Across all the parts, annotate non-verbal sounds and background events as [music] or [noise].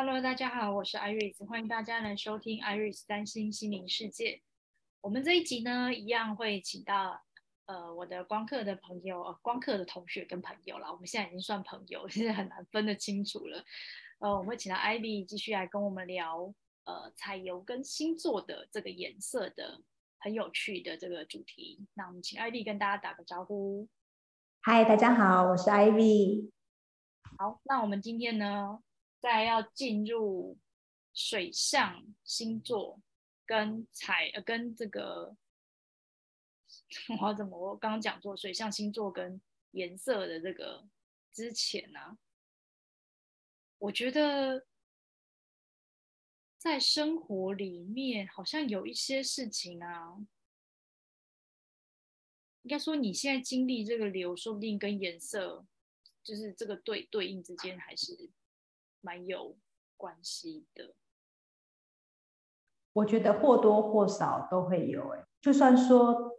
Hello，大家好，我是 Iris，欢迎大家来收听 Iris 占星心灵世界。我们这一集呢，一样会请到呃我的光课的朋友，呃，光课的同学跟朋友啦。我们现在已经算朋友，现在很难分得清楚了。呃，我们会请到 Ivy 继续来跟我们聊呃彩油跟星座的这个颜色的很有趣的这个主题。那我们请 Ivy 跟大家打个招呼。嗨，大家好，我是 Ivy。好，那我们今天呢，在要进入水象星座跟彩呃跟这个，[laughs] 我怎么？我刚刚讲过水象星座跟颜色的这个之前呢、啊，我觉得在生活里面好像有一些事情啊，应该说你现在经历这个流，说不定跟颜色。就是这个对对应之间还是蛮有关系的。我觉得或多或少都会有哎，就算说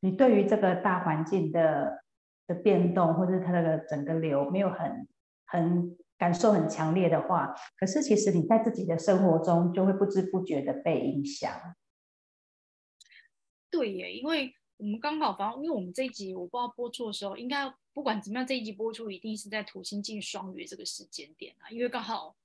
你对于这个大环境的的变动，或者是它的整个流没有很很感受很强烈的话，可是其实你在自己的生活中就会不知不觉的被影响。对耶，因为我们刚好，反正因为我们这一集我不知道播出的时候应该。不管怎么样，这一集播出一定是在土星进双鱼这个时间点啊，因为刚好，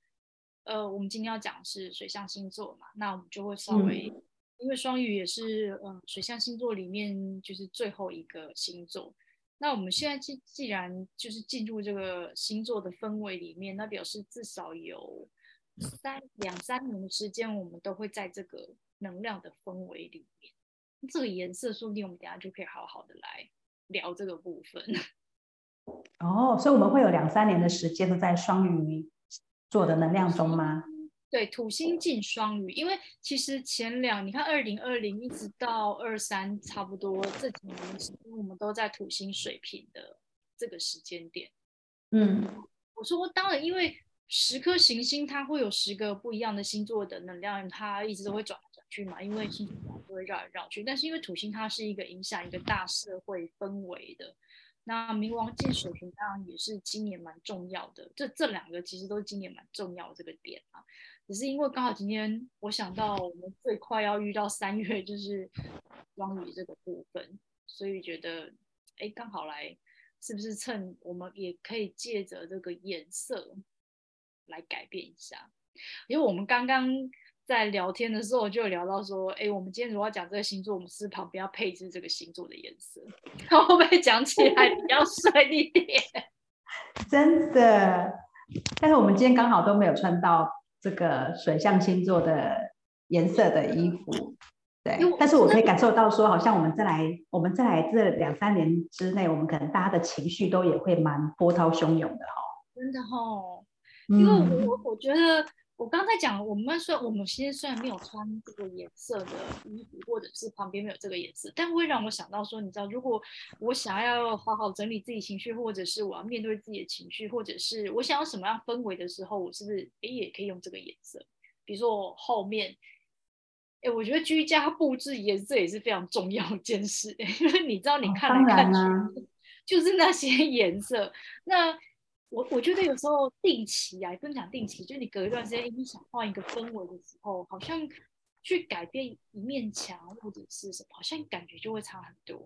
呃，我们今天要讲的是水象星座嘛，那我们就会稍微，嗯、因为双鱼也是嗯、呃、水象星座里面就是最后一个星座，那我们现在既既然就是进入这个星座的氛围里面，那表示至少有三两三年的时间，我们都会在这个能量的氛围里面，这个颜色说不定我们等下就可以好好的来聊这个部分。[laughs] 哦，所以我们会有两三年的时间都在双鱼座的能量中吗？对，土星进双鱼，因为其实前两，你看二零二零一直到二三，差不多这几年时间，我们都在土星水平的这个时间点。嗯，我说当然，因为十颗行星它会有十个不一样的星座的能量，它一直都会转去嘛，因为星座都会绕来绕去，但是因为土星它是一个影响一个大社会氛围的。那冥王进水瓶当然也是今年蛮重要的，这这两个其实都是今年蛮重要的这个点啊。只是因为刚好今天我想到我们最快要遇到三月就是双鱼这个部分，所以觉得哎，刚好来是不是趁我们也可以借着这个颜色来改变一下？因为我们刚刚。在聊天的时候就有聊到说，哎，我们今天如果要讲这个星座，我们是旁边要配置这个星座的颜色，[laughs] 然后会不会讲起来比较顺一点？[laughs] 真的，但是我们今天刚好都没有穿到这个水象星座的颜色的衣服，对。但是我可以感受到说，好像我们再来，我们再来这两三年之内，我们可能大家的情绪都也会蛮波涛汹涌的哈。真的哈、哦，因为我我觉得。我刚才讲，我们虽然我们现在虽然没有穿这个颜色的衣服，或者是旁边没有这个颜色，但会让我想到说，你知道，如果我想要好好整理自己情绪，或者是我要面对自己的情绪，或者是我想要什么样氛围的时候，我是不是诶也可以用这个颜色？比如说我后面，诶，我觉得居家布置颜色也是非常重要的一件事，因为你知道，你看来看去，哦，就是那些颜色，那。我我觉得有时候定期啊，不能讲定期，就你隔一段时间，你想换一个氛围的时候，好像去改变一面墙或者是什么，好像感觉就会差很多。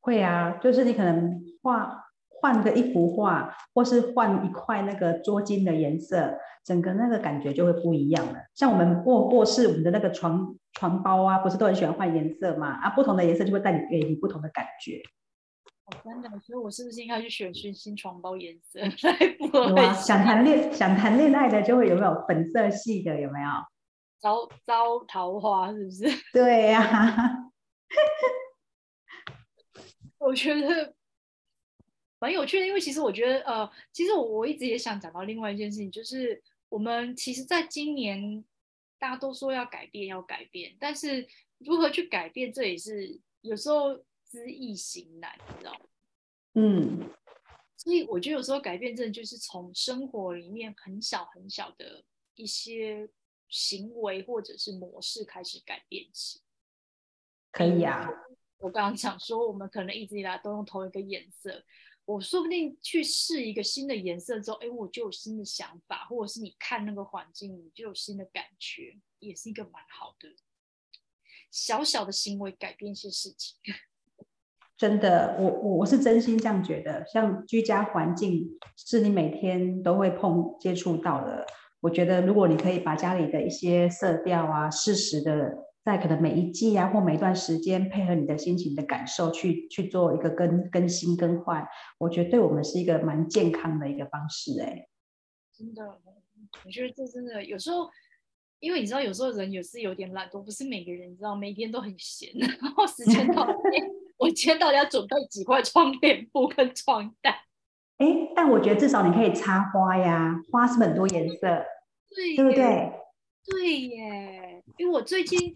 会啊，就是你可能画换个一幅画，或是换一块那个桌巾的颜色，整个那个感觉就会不一样了。像我们卧卧室，我们的那个床床包啊，不是都很喜欢换颜色嘛？啊，不同的颜色就会带你给你不同的感觉。真的，所以我是不是应该去选新新床包颜色来符合？[laughs] 啊、想谈恋想谈恋爱的就会有没有粉色系的有没有？招招桃花是不是？[laughs] 对呀、啊，我觉得蛮有趣的，因为其实我觉得呃，其实我我一直也想讲到另外一件事情，就是我们其实在今年大家都说要改变要改变，但是如何去改变，这也是有时候。知易行难，你知道吗？嗯，所以我觉得有时候改变真的就是从生活里面很小很小的一些行为或者是模式开始改变起。可以啊，我刚刚讲说，我们可能一直以来都用同一个颜色，我说不定去试一个新的颜色之后，哎，我就有新的想法，或者是你看那个环境，你就有新的感觉，也是一个蛮好的小小的行为改变一些事情。真的，我我我是真心这样觉得。像居家环境是你每天都会碰接触到的，我觉得如果你可以把家里的一些色调啊，适时的。在可能每一季啊，或每一段时间，配合你的心情的感受去去做一个更更新更换，我觉得对我们是一个蛮健康的一个方式。哎，真的，我觉得这真的有时候，因为你知道，有时候人也是有点懒惰，不是每个人你知道每天都很闲，然后时间到了，[laughs] 我今天到底要准备几块窗帘布跟床单？哎，但我觉得至少你可以插花呀，花是很多颜色，对，对不对？对耶，因为我最近。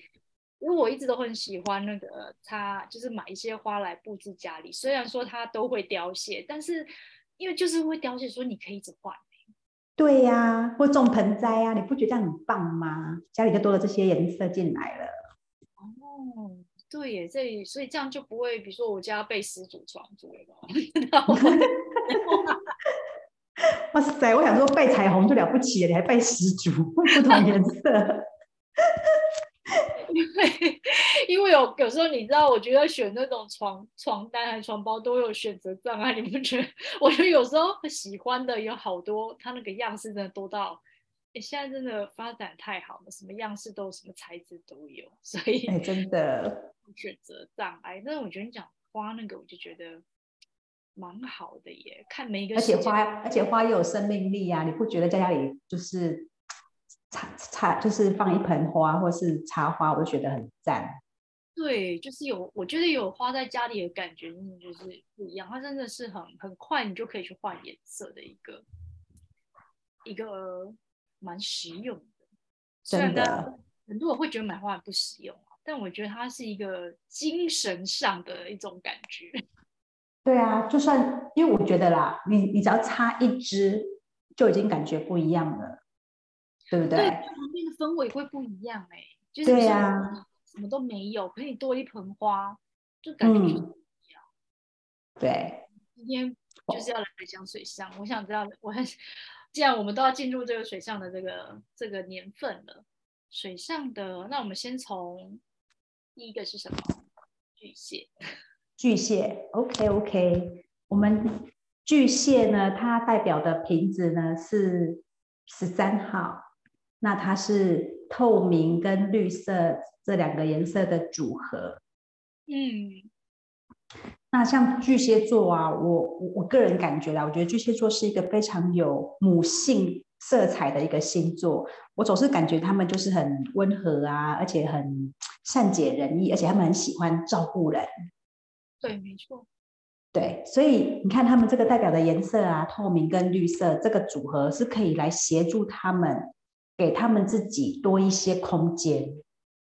因为我一直都很喜欢那个插，就是买一些花来布置家里。虽然说它都会凋谢，但是因为就是会凋谢，所以你可以一直换。对呀、啊，或种盆栽啊，你不觉得这样很棒吗？家里就多了这些颜色进来了。哦，对耶，这所以这样就不会，比如说我家被失主床。[laughs] 哇塞，我想说被彩虹就了不起了，你还被失主，不同颜色。[laughs] 因为，因为有有时候你知道，我觉得选那种床床单还是床包都有选择障碍，你不觉得？[laughs] 我觉得有时候喜欢的有好多，它那个样式真的多到，哎，现在真的发展太好了，什么样式都有，什么材质都有，[laughs] 所以哎，真的选择障碍。但是我觉得你讲花那个，我就觉得蛮好的耶，看每一个，而且花，而且花又有生命力啊，你不觉得在家里就是？插插就是放一盆花，或是插花，我就觉得很赞。对，就是有，我觉得有花在家里的感觉，就是不一样。它真的是很很快，你就可以去换颜色的一个一个蛮实用的。真的，很多人会觉得买花很不实用，但我觉得它是一个精神上的一种感觉。[laughs] 对啊，就算因为我觉得啦，你你只要插一支，就已经感觉不一样了。对不对？对，旁边的氛围会不一样哎、欸，就是对呀、啊，什么都没有，可以多一盆花，就感觉不一样。嗯、对，今天就是要来讲水象，我想知道，我很，既然我们都要进入这个水象的这个这个年份了，水象的，那我们先从第一个是什么？巨蟹。[laughs] 巨蟹，OK OK，我们巨蟹呢，它代表的瓶子呢是十三号。那它是透明跟绿色这两个颜色的组合，嗯，那像巨蟹座啊，我我我个人感觉啦，我觉得巨蟹座是一个非常有母性色彩的一个星座，我总是感觉他们就是很温和啊，而且很善解人意，而且他们很喜欢照顾人。对，没错。对，所以你看他们这个代表的颜色啊，透明跟绿色这个组合是可以来协助他们。给他们自己多一些空间，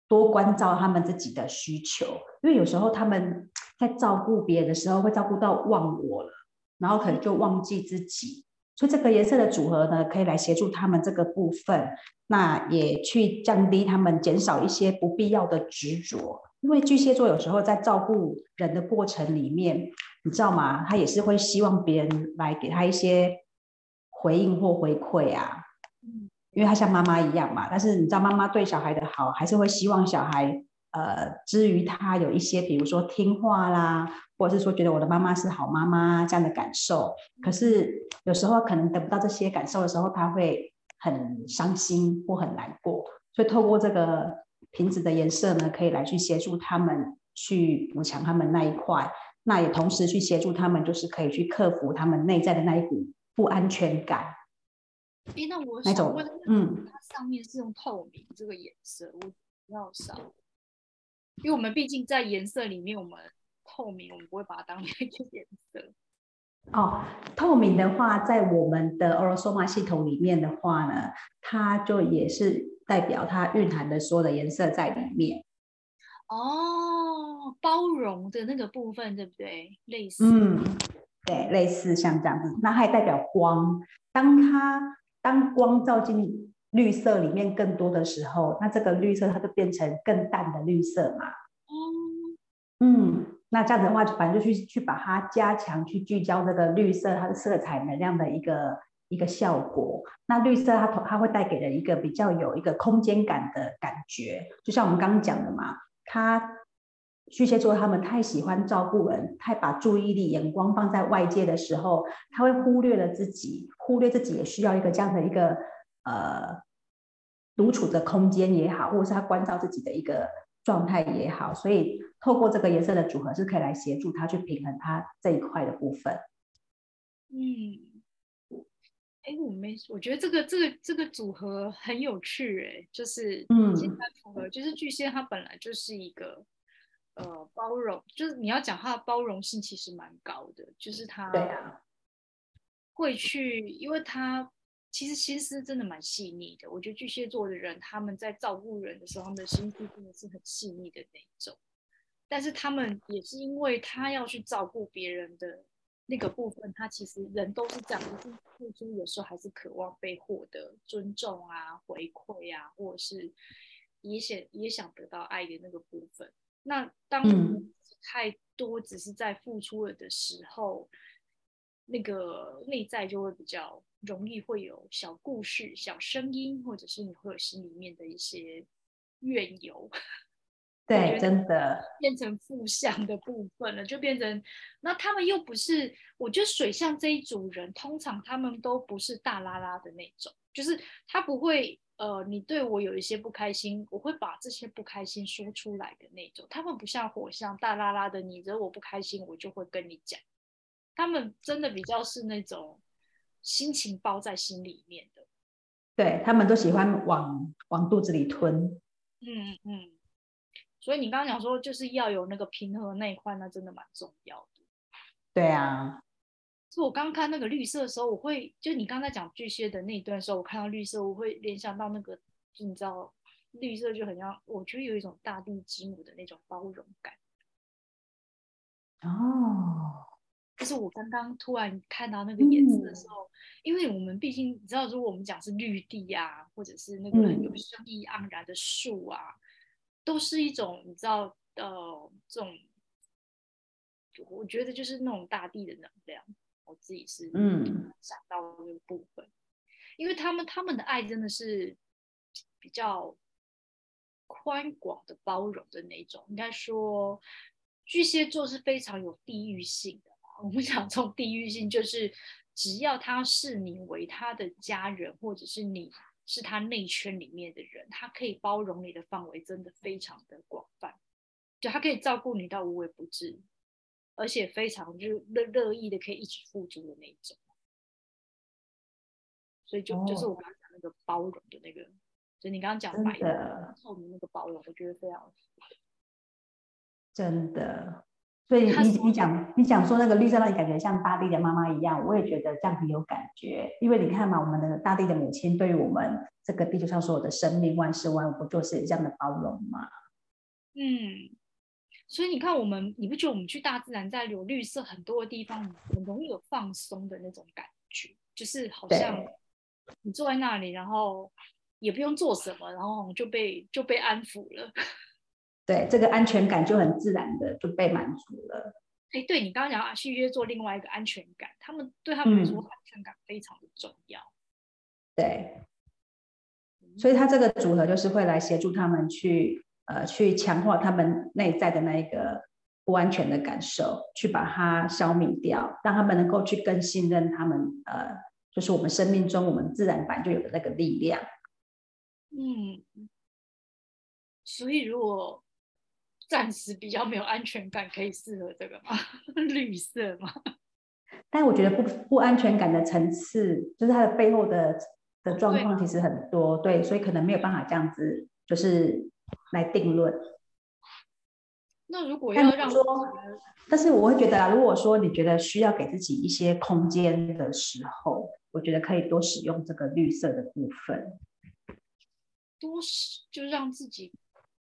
多关照他们自己的需求，因为有时候他们在照顾别人的时候，会照顾到忘我了，然后可能就忘记自己。所以这个颜色的组合呢，可以来协助他们这个部分，那也去降低他们，减少一些不必要的执着。因为巨蟹座有时候在照顾人的过程里面，你知道吗？他也是会希望别人来给他一些回应或回馈啊。因为他像妈妈一样嘛，但是你知道妈妈对小孩的好，还是会希望小孩，呃，之于他有一些，比如说听话啦，或者是说觉得我的妈妈是好妈妈这样的感受。可是有时候可能得不到这些感受的时候，他会很伤心或很难过。所以透过这个瓶子的颜色呢，可以来去协助他们去补强他们那一块，那也同时去协助他们，就是可以去克服他们内在的那一股不安全感。哎，那我想问，嗯，它上面是用透明这个颜色，我比较少，因为我们毕竟在颜色里面，我们透明，我们不会把它当成 [laughs] 一个颜色。哦，透明的话，在我们的 Aurosoma 系统里面的话呢，它就也是代表它蕴含的所有的颜色在里面。哦，包容的那个部分，对不对？类似，嗯，对，类似像这样子，那还代表光，当它。当光照进绿色里面更多的时候，那这个绿色它就变成更淡的绿色嘛。嗯，嗯，那这样子的话，反正就去去把它加强，去聚焦这个绿色它的色彩能量的一个一个效果。那绿色它它会带给人一个比较有一个空间感的感觉，就像我们刚刚讲的嘛，它巨蟹座他们太喜欢照顾人，太把注意力眼光放在外界的时候，他会忽略了自己，忽略自己也需要一个这样的一个呃独处的空间也好，或者是他关照自己的一个状态也好，所以。透过这个颜色的组合是可以来协助他去平衡他这一块的部分。嗯，哎，我没，我觉得这个这个这个组合很有趣，哎，就是嗯，合，就是巨蟹，它本来就是一个呃包容，就是你要讲它的包容性其实蛮高的，就是他对啊，会去，因为它。其实心思真的蛮细腻的，我觉得巨蟹座的人他们在照顾人的时候，他们的心思真的是很细腻的那种。但是他们也是因为他要去照顾别人的那个部分，他其实人都是这样，就是付出有时候还是渴望被获得尊重啊、回馈啊，或者是也想也想得到爱的那个部分。那当太多只是在付出了的时候，嗯、那个内在就会比较容易会有小故事、小声音，或者是你会有心里面的一些怨尤。[laughs] 对，真的变成负向的部分了，就变成那他们又不是，我觉得水象这一组人，通常他们都不是大拉拉的那种，就是他不会呃，你对我有一些不开心，我会把这些不开心说出来的那种。他们不像火象大拉拉的，你惹我不开心，我就会跟你讲。他们真的比较是那种心情包在心里面的，对，他们都喜欢往往肚子里吞，嗯嗯。所以你刚刚讲说，就是要有那个平衡那一块，那真的蛮重要的。对啊，是我刚看那个绿色的时候，我会就你刚才讲巨蟹的那一段的时候，我看到绿色，我会联想到那个，你知道，绿色就很像，我觉得有一种大地之母的那种包容感。哦，就是我刚刚突然看到那个颜色的时候，嗯、因为我们毕竟你知道，如果我们讲是绿地啊，或者是那个很有生意盎然的树啊。嗯都是一种你知道，呃，这种，我觉得就是那种大地的能量。我自己是嗯想到这个部分，嗯、因为他们他们的爱真的是比较宽广的包容的那种。应该说，巨蟹座是非常有地域性的。我们讲这种地域性，就是只要他视你为他的家人，或者是你。是他内圈里面的人，他可以包容你的范围真的非常的广泛，就他可以照顾你到无微不至，而且非常就乐乐意的可以一起付出的那一种。所以就、哦、就是我刚刚讲那个包容的那个，就你刚刚讲白的透明那个包容，我觉得非常真的。所以你你讲你讲说那个绿色让你感觉像大地的妈妈一样，我也觉得这样很有感觉。因为你看嘛，我们的大地的母亲对于我们这个地球上所有的生命万事万物，不就是这样的包容吗？嗯，所以你看我们，你不觉得我们去大自然，在有绿色很多的地方，很容易有放松的那种感觉，就是好像你坐在那里，然后也不用做什么，然后就被就被安抚了。对，这个安全感就很自然的就被满足了。哎，对你刚刚讲啊，续约做另外一个安全感，他们对他们来说安全感非常的重要。嗯、对，所以他这个组合就是会来协助他们去呃去强化他们内在的那一个不安全的感受，去把它消灭掉，让他们能够去更信任他们呃，就是我们生命中我们自然版就有的那个力量。嗯，所以如果。暂时比较没有安全感，可以适合这个吗？[laughs] 绿色吗？[laughs] 但我觉得不不安全感的层次，就是它的背后的的状况其实很多，对，对，所以可能没有办法这样子就是来定论。那如果要让说，但是我会觉得啊，如果说你觉得需要给自己一些空间的时候，我觉得可以多使用这个绿色的部分，多使就让自己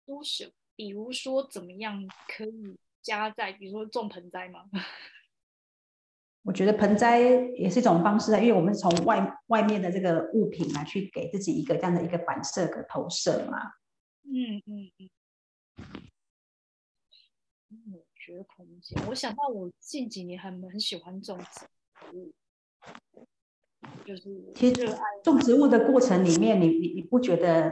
多使。比如说，怎么样可以加在，比如说种盆栽吗？[laughs] 我觉得盆栽也是一种方式啊，因为我们从外外面的这个物品来去给自己一个这样的一个反射和投射嘛。嗯嗯嗯。觉空间，我想到我近几年还蛮喜欢种植物，就是其实种植物的过程里面，你你你不觉得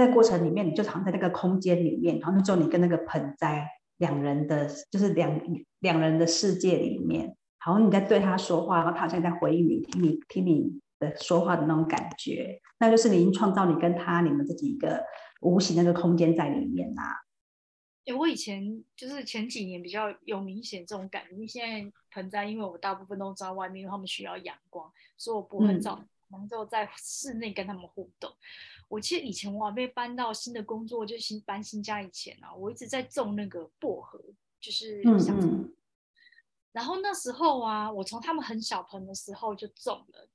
在过程里面，你就藏在那个空间里面，然后就你跟那个盆栽两人的，就是两两人的世界里面，好像你在对他说话，然后他好像在回应你，听你听你的说话的那种感觉，那就是你已经创造你跟他你们自己一个无形的那个空间在里面啦、啊。哎，我以前就是前几年比较有明显这种感觉，因为现在盆栽，因为我大部分都在外面，他们需要阳光，所以我不会找能够在室内跟他们互动。嗯、我记得以前我还没搬到新的工作，就新搬新家以前啊，我一直在种那个薄荷，就是想嗯嗯，然后那时候啊，我从他们很小盆的时候就种了，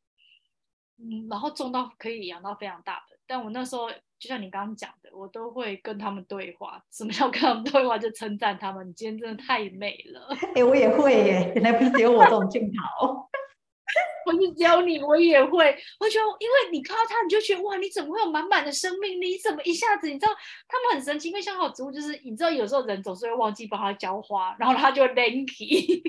嗯，然后种到可以养到非常大的，但我那时候。就像你刚刚讲的，我都会跟他们对话。什么叫跟他们对话？就称赞他们，你今天真的太美了。哎、欸，我也会耶，原来不是只有我这种镜头。不是教你，我也会。我觉得，因为你看到它，你就觉得哇，你怎么会有满满的生命力？你怎么一下子？你知道他们很神奇，因为像好植物，就是你知道，有时候人总是会忘记帮他浇花，然后他就 lanky。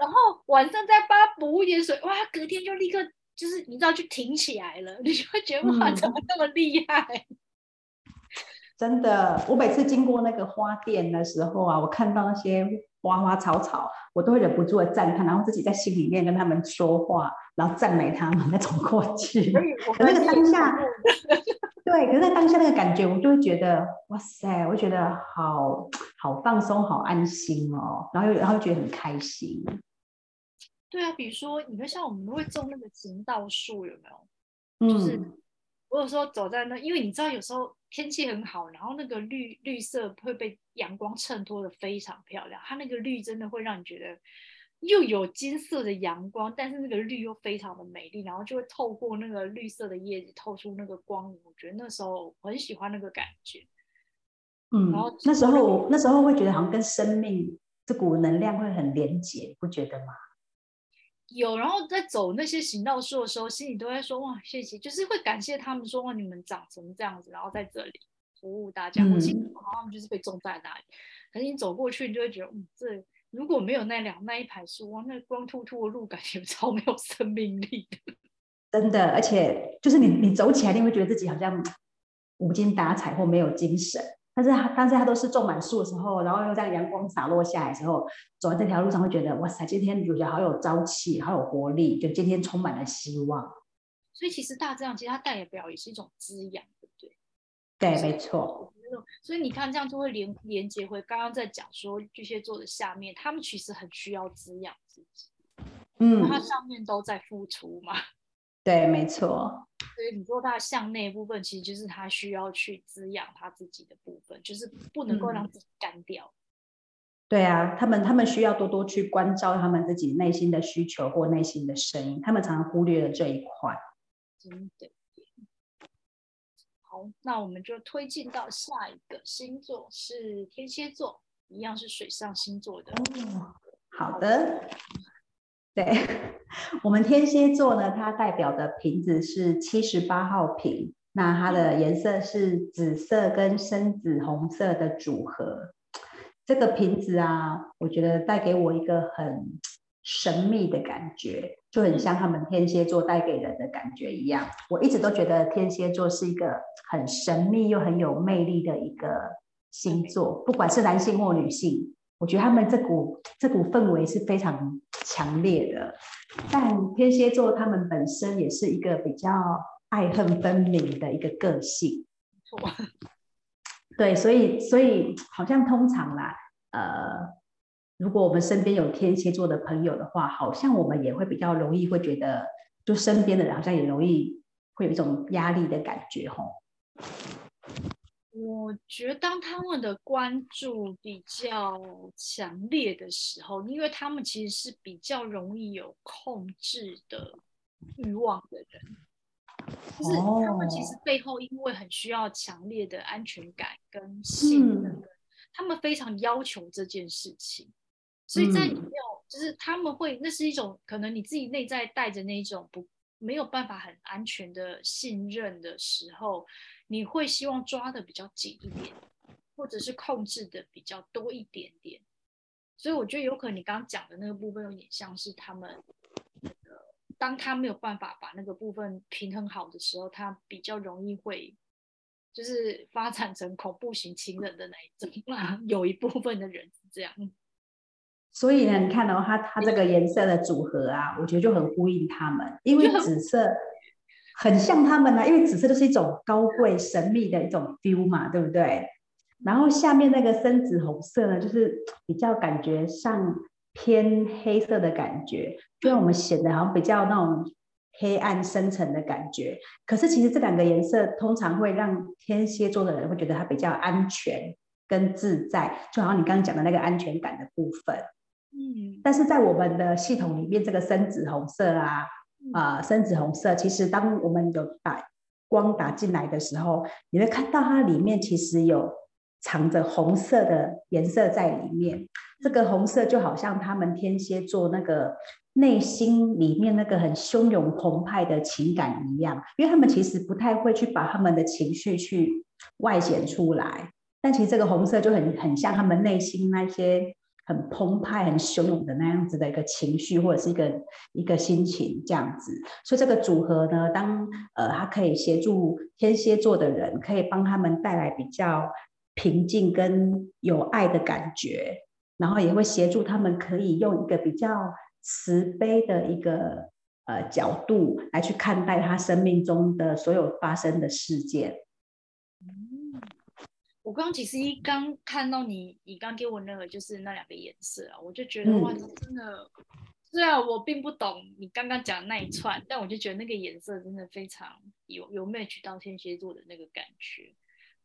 然后晚上再帮他补一点水，哇，隔天就立刻。就是你知道就挺起来了，你就会觉得哇，怎么这么厉害？真的，我每次经过那个花店的时候啊，我看到那些花花草草，我都会忍不住的赞叹，然后自己在心里面跟他们说话，然后赞美他们，那种过去。可那个当下，[laughs] 对，可是在当下那个感觉，我就会觉得哇塞，我觉得好好放松，好安心哦，然后又然后觉得很开心。对啊，比如说，你看像我们会种那个行道树，有没有？就是我有时候走在那，因为你知道，有时候天气很好，然后那个绿绿色会被阳光衬托的非常漂亮。它那个绿真的会让你觉得又有金色的阳光，但是那个绿又非常的美丽，然后就会透过那个绿色的叶子透出那个光。我觉得那时候我很喜欢那个感觉。嗯，然后那时候那时候会觉得好像跟生命这股能量会很连结，不觉得吗？有，然后在走那些行道树的时候，心里都在说哇，谢谢，就是会感谢他们说哇，你们长成这样子，然后在这里服务大家。嗯、我心里好像就是被种在那里，可是你走过去，你就会觉得，嗯，这如果没有那两那一排树，哇，那光秃秃的路感觉 [laughs] 超没有生命力的。真的，而且就是你你走起来，你会觉得自己好像 [tsk] 无精打采或没有精神。但是它，但是它都是种满树的时候，然后又在阳光洒落下来的时候，走在这条路上会觉得，哇塞，今天我觉得好有朝气，好有活力，就今天充满了希望。所以其实大自然其实它代表也是一种滋养，对不对？对，没错。所以你看这样就会连连接回刚刚在讲说巨蟹座的下面，他们其实很需要滋养自己，嗯，他上面都在付出嘛。[laughs] 对，没错。所以你说他向内部分，其实就是他需要去滋养他自己的部分，就是不能够让自己干掉。嗯、对啊，他们他们需要多多去关照他们自己内心的需求或内心的声音，他们常常忽略了这一块。真的。好，那我们就推进到下一个星座，是天蝎座，一样是水上星座的。哦、好的。对，[laughs] 我们天蝎座呢，它代表的瓶子是七十八号瓶，那它的颜色是紫色跟深紫红色的组合。这个瓶子啊，我觉得带给我一个很神秘的感觉，就很像他们天蝎座带给人的感觉一样。我一直都觉得天蝎座是一个很神秘又很有魅力的一个星座，不管是男性或女性。我觉得他们这股这股氛围是非常强烈的，但天蝎座他们本身也是一个比较爱恨分明的一个个性。错，对，所以所以好像通常啦，呃，如果我们身边有天蝎座的朋友的话，好像我们也会比较容易会觉得，就身边的人好像也容易会有一种压力的感觉，吼。我觉得当他们的关注比较强烈的时候，因为他们其实是比较容易有控制的欲望的人，就是他们其实背后因为很需要强烈的安全感跟信任，他们非常要求这件事情，所以在你没有，就是他们会，那是一种可能你自己内在带着那一种不没有办法很安全的信任的时候。你会希望抓的比较紧一点，或者是控制的比较多一点点。所以我觉得有可能你刚刚讲的那个部分有点像是他们那个，当他没有办法把那个部分平衡好的时候，他比较容易会就是发展成恐怖型情人的那一种啊。有一部分的人是这样。所以呢，你看到、哦、它它这个颜色的组合啊，我觉得就很呼应他们，因为紫色很像他们呢、啊，因为紫色就是一种高贵神秘的一种 feel 嘛，对不对？然后下面那个深紫红色呢，就是比较感觉上偏黑色的感觉，就让我们显得好像比较那种黑暗深沉的感觉。可是其实这两个颜色通常会让天蝎座的人会觉得它比较安全跟自在，就好像你刚刚讲的那个安全感的部分。嗯，但是在我们的系统里面，这个深紫红色啊，啊、深紫红色，其实当我们有打光打进来的时候，你会看到它里面其实有。藏着红色的颜色在里面，这个红色就好像他们天蝎座那个内心里面那个很汹涌澎湃的情感一样，因为他们其实不太会去把他们的情绪去外显出来，但其实这个红色就很很像他们内心那些很澎湃、很汹涌的那样子的一个情绪或者是一个一个心情这样子，所以这个组合呢，当呃，它可以协助天蝎座的人，可以帮他们带来比较。平静跟有爱的感觉，然后也会协助他们可以用一个比较慈悲的一个呃角度来去看待他生命中的所有发生的事件。嗯，我刚刚其实一刚看到你，你刚给我那个就是那两个颜色啊，我就觉得哇，真的，虽然我并不懂你刚刚讲的那一串，但我就觉得那个颜色真的非常有有 match 到天蝎座的那个感觉。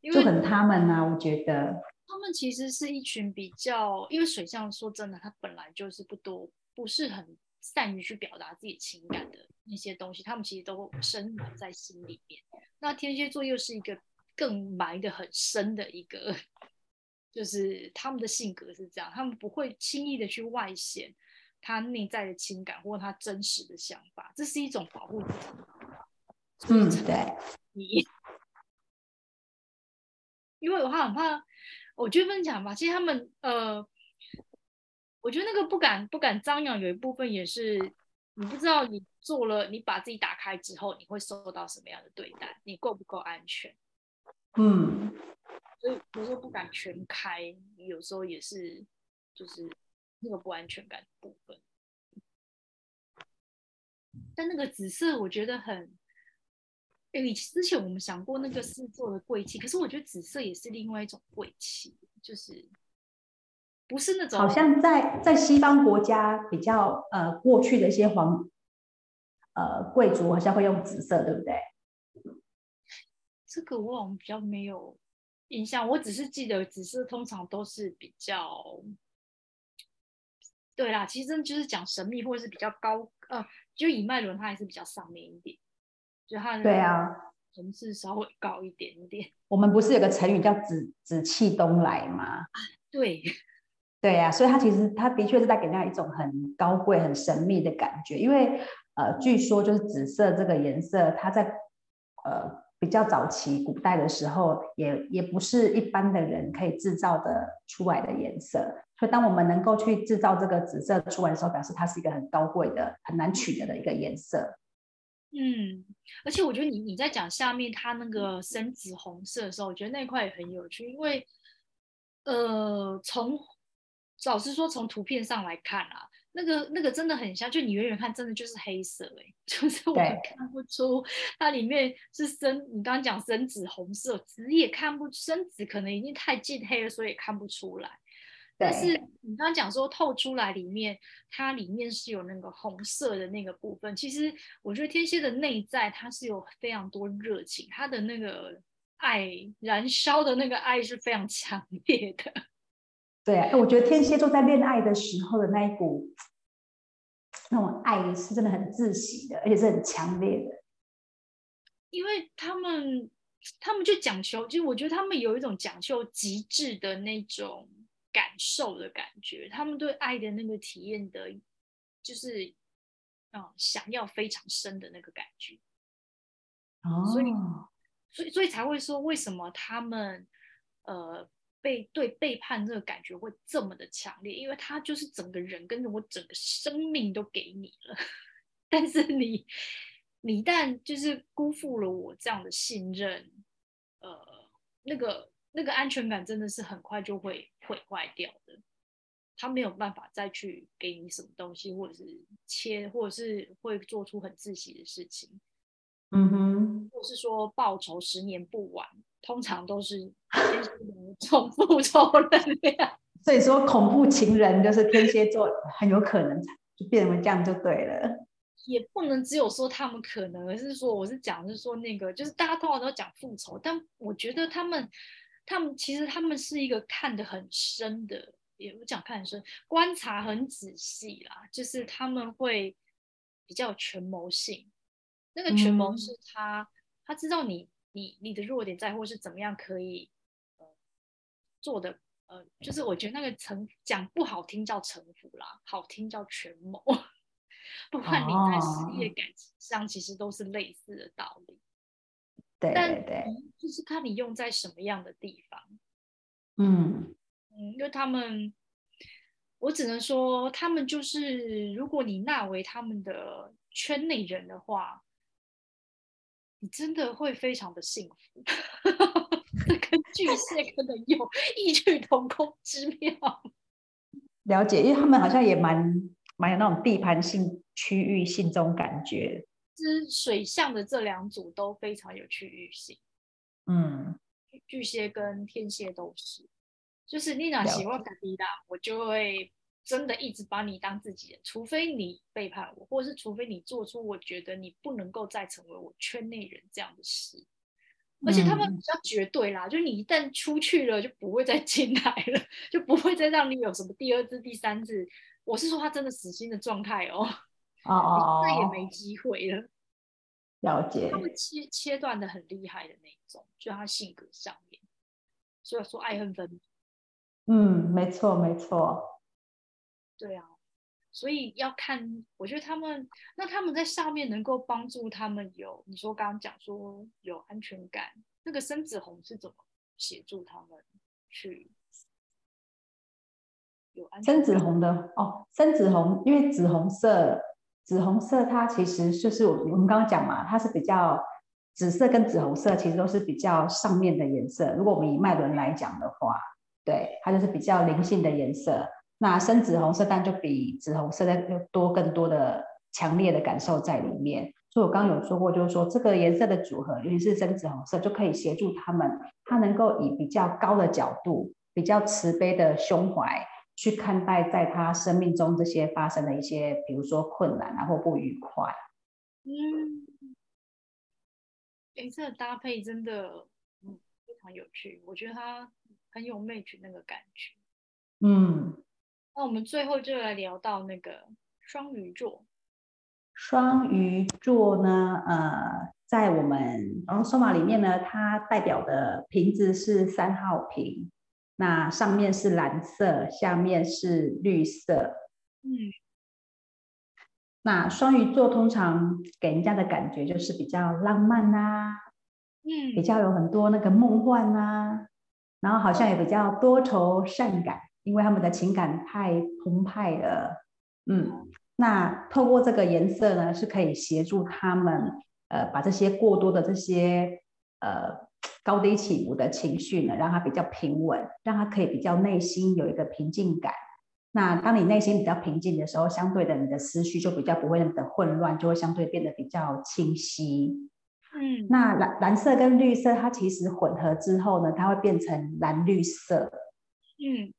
就很他们啊，我觉得他们其实是一群比较，因为水象说真的，他本来就是不多，不是很善于去表达自己情感的那些东西，他们其实都深埋在心里面。那天蝎座又是一个更埋的很深的一个，就是他们的性格是这样，他们不会轻易的去外显他内在的情感或他真实的想法，这是一种保护自己的方法。嗯，对，你。因为我怕很怕，我觉得分享吧。其实他们呃，我觉得那个不敢不敢张扬，有一部分也是你不知道你做了，你把自己打开之后，你会受到什么样的对待，你够不够安全？嗯，所以有时候不敢全开，有时候也是就是那个不安全感的部分。但那个紫色，我觉得很。哎，你之前我们想过那个是做的贵气，可是我觉得紫色也是另外一种贵气，就是不是那种好像在在西方国家比较呃过去的一些皇呃贵族好像会用紫色，对不对？这个我好像比较没有印象，我只是记得紫色通常都是比较对啦，其实就是讲神秘或者是比较高呃，就以脉轮它还是比较上面一点。就它对啊，层次稍微高一点点。我们不是有个成语叫“紫紫气东来”吗？对，对呀、啊，所以它其实它的确是在给人家一种很高贵、很神秘的感觉。因为呃，据说就是紫色这个颜色，它在呃比较早期古代的时候，也也不是一般的人可以制造的出来的颜色。所以当我们能够去制造这个紫色出来的时候，表示它是一个很高贵的、很难取得的一个颜色。嗯，而且我觉得你你在讲下面它那个深紫红色的时候，我觉得那块也很有趣，因为呃，从老实说，从图片上来看啊，那个那个真的很像，就你远远看，真的就是黑色哎、欸，[laughs] 就是我看不出它里面是深，你刚刚讲深紫红色，紫也看不深紫，可能已经太近黑了，所以也看不出来。但是你刚刚讲说透出来里面，它里面是有那个红色的那个部分。其实我觉得天蝎的内在它是有非常多热情，它的那个爱燃烧的那个爱是非常强烈的。对啊，我觉得天蝎座在恋爱的时候的那一股那种爱是真的很窒息的，而且是很强烈的。因为他们他们就讲求，就是我觉得他们有一种讲究极致的那种。感受的感觉，他们对爱的那个体验的，就是，嗯，想要非常深的那个感觉。哦，所以，所以，所以才会说，为什么他们，呃，被对背叛这个感觉会这么的强烈，因为他就是整个人跟着我整个生命都给你了，[laughs] 但是你你一旦就是辜负了我这样的信任，呃，那个那个安全感真的是很快就会毁坏掉的。他没有办法再去给你什么东西，或者是切，或者是会做出很窒息的事情。嗯哼，或是说报仇十年不晚，通常都是重复仇能量。[laughs] 所以说恐怖情人就是天蝎座，很有可能就变成这样就对了。也不能只有说他们可能，而是说我是讲是说那个，就是大家通常都讲复仇，但我觉得他们，他们其实他们是一个看得很深的。也不讲看很深，观察很仔细啦，就是他们会比较有权谋性。那个权谋是他，嗯、他知道你你你的弱点在，或是怎么样可以呃做的呃，就是我觉得那个城讲不好听叫城府啦，好听叫权谋。[laughs] 不管你在事业感情上，其实都是类似的道理。对对对，就是看你用在什么样的地方。嗯。嗯，因为他们，我只能说，他们就是，如果你纳为他们的圈内人的话，你真的会非常的幸福。这 [laughs] 跟巨蟹可能有异曲同工之妙。了解，因为他们好像也蛮蛮有那种地盘性、区域性这种感觉。之水象的这两组都非常有区域性。嗯，巨蟹跟天蝎都是。就是你俩喜欢卡迪达，我就会真的一直把你当自己人，除非你背叛我，或者是除非你做出我觉得你不能够再成为我圈内人这样的事。而且他们比较绝对啦，嗯、就你一旦出去了，就不会再进来了，就不会再让你有什么第二次、第三次。我是说他真的死心的状态哦，哦，再也没机会了。了解。他们切切断的很厉害的那种，就他性格上面，所以说爱恨分明。嗯，没错，没错。对啊，所以要看，我觉得他们，那他们在上面能够帮助他们有，你说刚刚讲说有安全感，那个深紫红是怎么协助他们去有安？深紫红的哦，深紫红，因为紫红色，紫红色它其实就是我们刚刚讲嘛，它是比较紫色跟紫红色其实都是比较上面的颜色。如果我们以脉轮来讲的话。对，它就是比较灵性的颜色。那深紫红色，但就比紫红色的多更多的强烈的感受在里面。所以我刚刚有说过，就是说这个颜色的组合，尤其是深紫红色，就可以协助他们，他能够以比较高的角度、比较慈悲的胸怀去看待在他生命中这些发生的一些，比如说困难啊或不愉快。嗯，颜色搭配真的嗯非常有趣，我觉得它。很有 match 那个感觉，嗯，那我们最后就来聊到那个双鱼座。双鱼座呢，呃，在我们然后索玛里面呢，它代表的瓶子是三号瓶，那上面是蓝色，下面是绿色。嗯，那双鱼座通常给人家的感觉就是比较浪漫啊，嗯，比较有很多那个梦幻啊。然后好像也比较多愁善感，因为他们的情感太澎湃了。嗯，那透过这个颜色呢，是可以协助他们，呃，把这些过多的这些呃高低起伏的情绪呢，让它比较平稳，让它可以比较内心有一个平静感。那当你内心比较平静的时候，相对的你的思绪就比较不会那么的混乱，就会相对变得比较清晰。嗯，那蓝蓝色跟绿色，它其实混合之后呢，它会变成蓝绿色。嗯，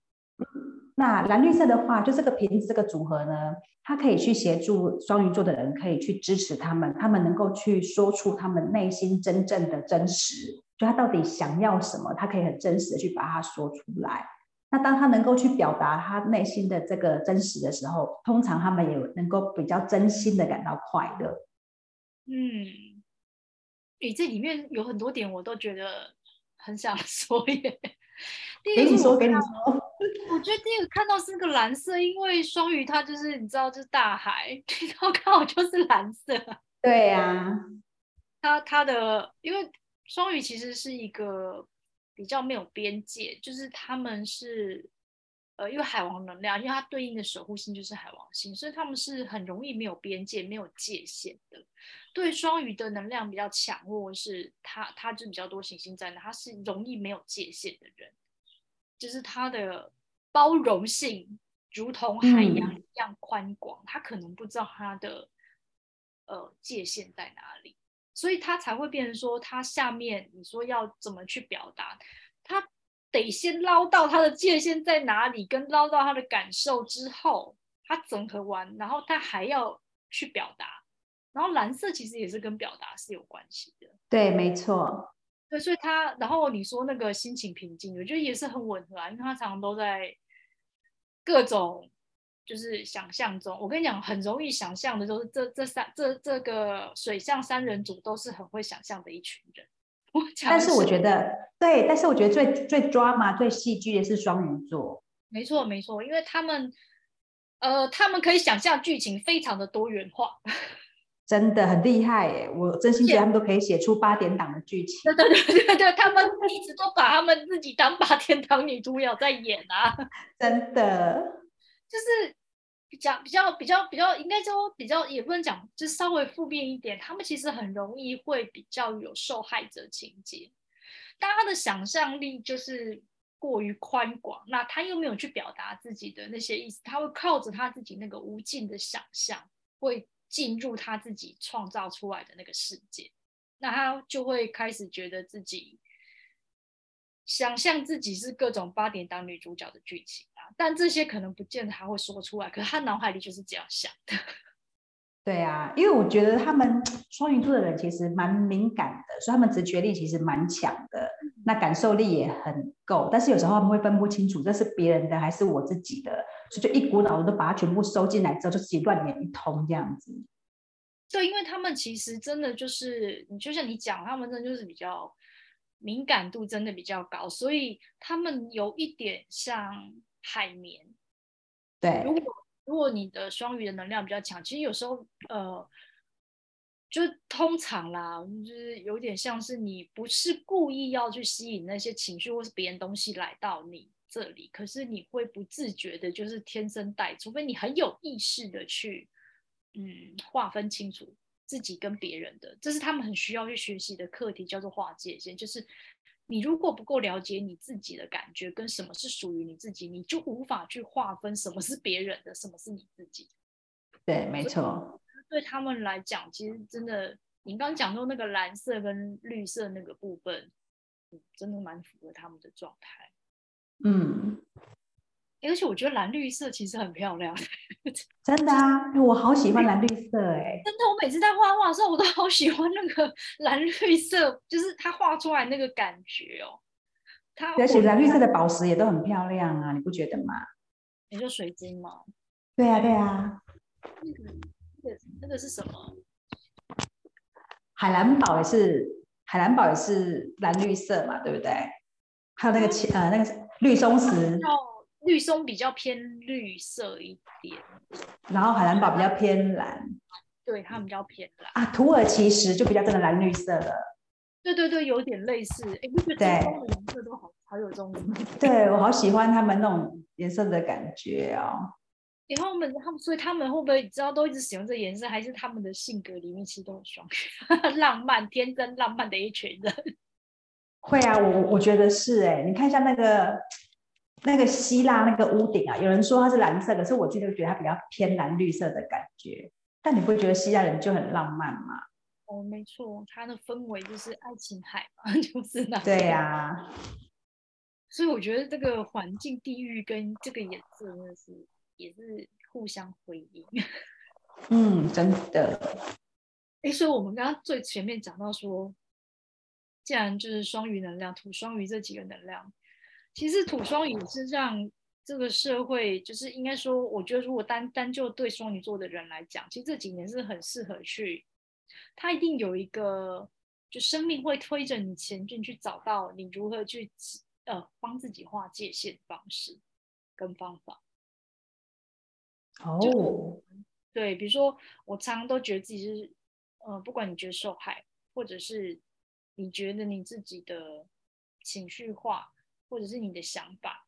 那蓝绿色的话，就这个瓶子这个组合呢，它可以去协助双鱼座的人，可以去支持他们，他们能够去说出他们内心真正的真实，就他到底想要什么，他可以很真实的去把它说出来。那当他能够去表达他内心的这个真实的时候，通常他们也能够比较真心的感到快乐。嗯。你这里面有很多点，我都觉得很想 [laughs] 说耶。第一个，给你说，给你说。我觉得第一个看到是个蓝色，因为双鱼它就是你知道，就是大海，[laughs] 然后刚好就是蓝色。对呀、啊，[laughs] 它它的因为双鱼其实是一个比较没有边界，就是他们是。呃，因为海王能量，因为它对应的守护星就是海王星，所以他们是很容易没有边界、没有界限的。对双鱼的能量比较强，或者是他他就比较多行星在那，他是容易没有界限的人，就是它的包容性如同海洋一样宽广，他、嗯、可能不知道他的呃界限在哪里，所以他才会变成说，他下面你说要怎么去表达他。得先捞到他的界限在哪里，跟捞到他的感受之后，他整合完，然后他还要去表达。然后蓝色其实也是跟表达是有关系的。对，没错。对，所以他，然后你说那个心情平静，我觉得也是很吻合啊，因为他常常都在各种就是想象中。我跟你讲，很容易想象的就是这这三这这个水象三人组都是很会想象的一群人。但是我觉得，对，但是我觉得最最 drama 最戏剧的是双鱼座。没错，没错，因为他们，呃，他们可以想象剧情非常的多元化，真的很厉害耶！我真心觉得他们都可以写出八点档的剧情。对 [laughs] 对对对对，他们一直都把他们自己当八点档女主角在演啊，[laughs] 真的，就是。比较比较比较比较，应该说比较也不能讲，就稍微负面一点。他们其实很容易会比较有受害者情节，但他的想象力就是过于宽广，那他又没有去表达自己的那些意思，他会靠着他自己那个无尽的想象，会进入他自己创造出来的那个世界，那他就会开始觉得自己。想象自己是各种八点档女主角的剧情啊，但这些可能不见得他会说出来，可是他脑海里就是这样想的。[laughs] 对啊，因为我觉得他们双鱼座的人其实蛮敏感的，所以他们直觉力其实蛮强的，那感受力也很够。但是有时候他们会分不清楚这是别人的还是我自己的，所以就一股脑的都把它全部收进来之后，就自己乱演一通这样子。对，因为他们其实真的就是，你就像你讲，他们真的就是比较。敏感度真的比较高，所以他们有一点像海绵。对，如果如果你的双鱼的能量比较强，其实有时候呃，就通常啦，就是有点像是你不是故意要去吸引那些情绪或是别人东西来到你这里，可是你会不自觉的，就是天生带，除非你很有意识的去嗯划分清楚。自己跟别人的，这是他们很需要去学习的课题，叫做划界线。就是你如果不够了解你自己的感觉跟什么是属于你自己，你就无法去划分什么是别人的，什么是你自己。对，没错。对他们来讲，其实真的，你刚刚讲到那个蓝色跟绿色那个部分，真的蛮符合他们的状态。嗯。而且我觉得蓝绿色其实很漂亮，[laughs] 真的啊，我好喜欢蓝绿色哎！真的，我每次在画画的时候，我都好喜欢那个 [laughs] 蓝绿色，就是它画出来那个感觉哦。它而且蓝绿色的宝石也都很漂亮啊，你不觉得吗？你说水晶吗？对啊，对啊。那个、那个、那个是什么？海蓝宝也是，海蓝宝也是蓝绿色嘛，对不对？还有那个呃，那个绿松石。绿松比较偏绿色一点，然后海蓝宝比较偏蓝，对，它们比较偏蓝啊。土耳其石就比较真的蓝绿色了，对对对，有点类似。哎，不是，对，颜色都好好有这种。对，我好喜欢他们那种颜色的感觉哦。然后他们他们，所以他们会不会知道都一直使用这颜色，还是他们的性格里面其实都很双，[laughs] 浪漫、天真、浪漫的一群人。会啊，我我觉得是哎，你看一下那个。那个希腊那个屋顶啊，有人说它是蓝色，可是我自己觉得它比较偏蓝绿色的感觉。但你不会觉得希腊人就很浪漫吗？哦，没错，它的氛围就是爱琴海嘛，[laughs] 就是那。对呀、啊。所以我觉得这个环境、地域跟这个颜色真的是也是互相回应。[laughs] 嗯，真的。哎，所以我们刚刚最前面讲到说，既然就是双鱼能量、土双鱼这几个能量。其实土双鱼是让这个社会，就是应该说，我觉得如果单单就对双鱼座的人来讲，其实这几年是很适合去，他一定有一个，就生命会推着你前进，去找到你如何去呃帮自己划界限方式跟方法。哦，oh. 对，比如说我常常都觉得自己是，呃，不管你觉得受害，或者是你觉得你自己的。情绪化，或者是你的想法，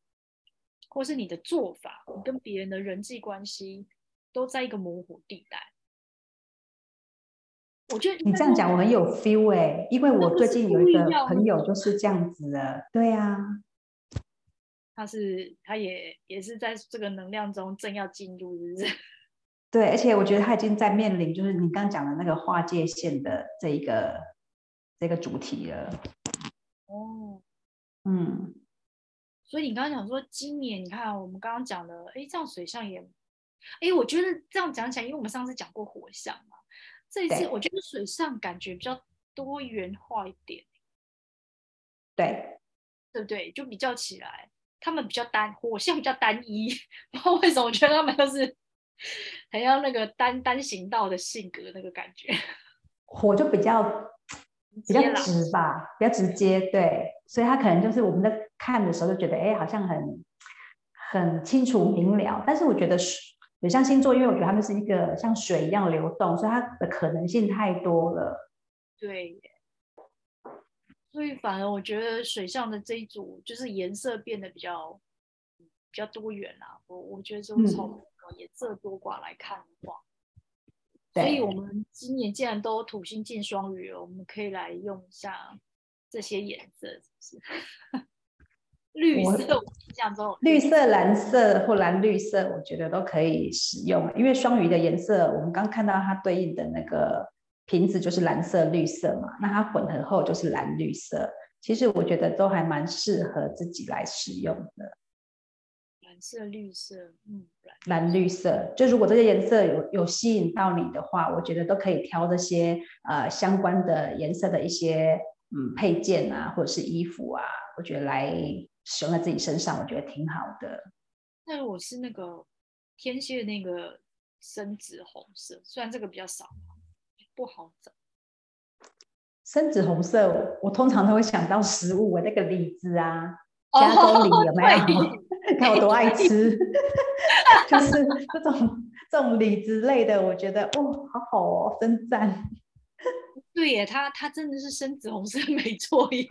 或是你的做法，你跟别人的人际关系都在一个模糊地带。我觉得你这样讲我很有 feel 哎、欸，因为我最近有一个朋友就是这样子的，对啊，他是他也也是在这个能量中正要进入，是不是？[laughs] 对，而且我觉得他已经在面临，就是你刚刚讲的那个划界线的这一个这个主题了。哦，嗯，所以你刚刚讲说今年，你看我们刚刚讲的，哎，这样水象也，哎，我觉得这样讲起来，因为我们上次讲过火象嘛，这一次我觉得水象感觉比较多元化一点。对，对不对？就比较起来，他们比较单，火象比较单一，[laughs] 不知道为什么，我觉得他们都是。很像那个单单行道的性格那个感觉，[laughs] 火就比较比较直吧，比较直接，对，所以他可能就是我们在看的时候就觉得，哎，好像很很清楚明了。但是我觉得水象星座，因为我觉得他们是一个像水一样流动，所以它的可能性太多了。对，所以反而我觉得水象的这一组就是颜色变得比较比较多元啦。我我觉得这种超。嗯颜色多寡来看的话，所以我们今年既然都土星进双鱼了，我们可以来用一下这些颜色，是不是？[laughs] 绿色，我印象中绿色、蓝色或蓝绿色，我觉得都可以使用，因为双鱼的颜色，我们刚看到它对应的那个瓶子就是蓝色、绿色嘛，那它混合后就是蓝绿色，其实我觉得都还蛮适合自己来使用的。蓝色、绿色，嗯，蓝绿色，就如果这些颜色有有吸引到你的话，我觉得都可以挑这些呃相关的颜色的一些嗯配件啊，或者是衣服啊，我觉得来使用在自己身上，我觉得挺好的。那我是那个天蝎的那个深紫红色，虽然这个比较少，不好找。深紫红色，我，我通常都会想到食物，那个李子啊。加州梨有没有？[laughs] 看我多爱吃，[laughs] 就是这种这种李子类的，我觉得哦，好好哦，真赞。[laughs] 对耶，它它真的是深紫红色，没错耶。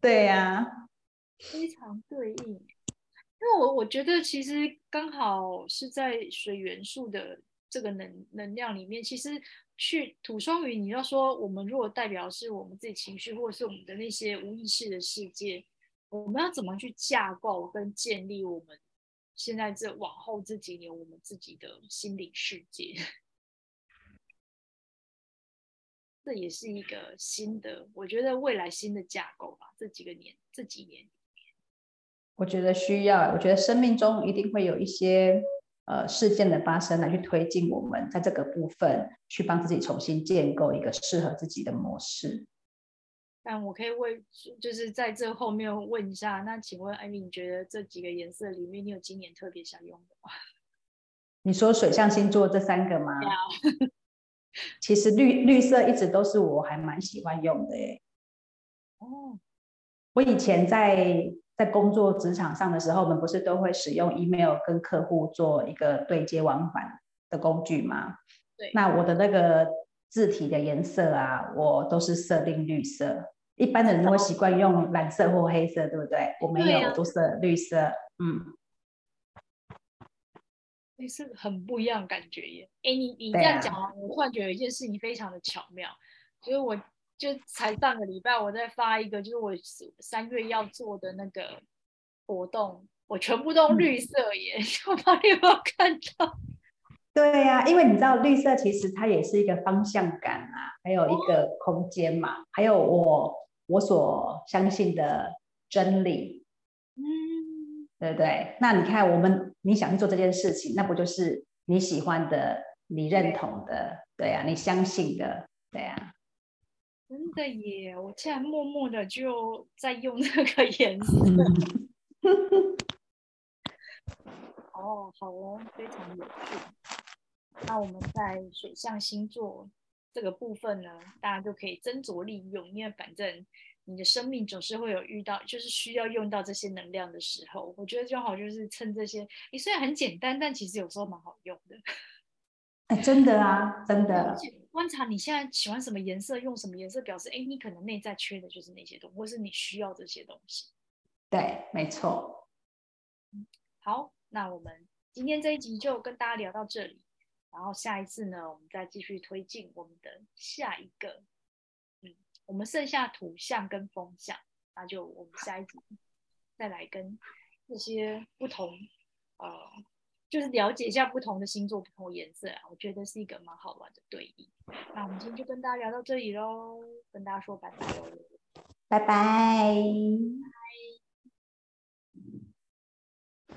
对呀、啊，非常对应。因为我我觉得其实刚好是在水元素的这个能能量里面，其实去土双鱼，你要说我们如果代表是我们自己情绪，或者是我们的那些无意识的世界。我们要怎么去架构跟建立我们现在这往后这几年我们自己的心理世界？这也是一个新的，我觉得未来新的架构吧。这几个年，这几年，我觉得需要。我觉得生命中一定会有一些呃事件的发生，来去推进我们在这个部分去帮自己重新建构一个适合自己的模式。但我可以问，就是在这后面问一下，那请问艾米，你觉得这几个颜色里面，你有今年特别想用的吗？[laughs] 你说水象星座这三个吗？[laughs] 其实绿绿色一直都是我还蛮喜欢用的耶。哦，我以前在在工作职场上的时候，我们不是都会使用 email 跟客户做一个对接往返的工具吗？对。那我的那个字体的颜色啊，我都是设定绿色。一般的人都会习惯用蓝色或黑色，对不对？我没有，都是绿色。嗯，绿色很不一样感觉耶。哎，你你这样讲啊，我忽然觉得有一件事情非常的巧妙，就是我就才上个礼拜我在发一个，就是我三月要做的那个活动，我全部都绿色耶，我不知道你有没有看到？对呀、啊，因为你知道绿色其实它也是一个方向感啊，还有一个空间嘛，还有我。我所相信的真理，嗯，对不对？那你看，我们你想去做这件事情，那不就是你喜欢的、你认同的，对呀、啊，你相信的，对呀、啊。真的耶！我竟然默默的就在用那个颜色。[laughs] 哦，好哦，非常有趣。那我们在水象星座。这个部分呢，大家就可以斟酌利用，因为反正你的生命总是会有遇到，就是需要用到这些能量的时候。我觉得就好，就是趁这些，你、欸、虽然很简单，但其实有时候蛮好用的。[laughs] 哎，真的啊，真的。观察你现在喜欢什么颜色，用什么颜色表示，哎，你可能内在缺的就是那些东西，或是你需要这些东西。对，没错。好，那我们今天这一集就跟大家聊到这里，然后下一次呢，我们再继续推进我们的下一个。嗯，我们剩下土象跟风象，那就我们下一集再来跟这些不同，呃。就是了解一下不同的星座、不同的颜色啊，我觉得是一个蛮好玩的对应。那我们今天就跟大家聊到这里喽，跟大家说拜拜喽，拜拜。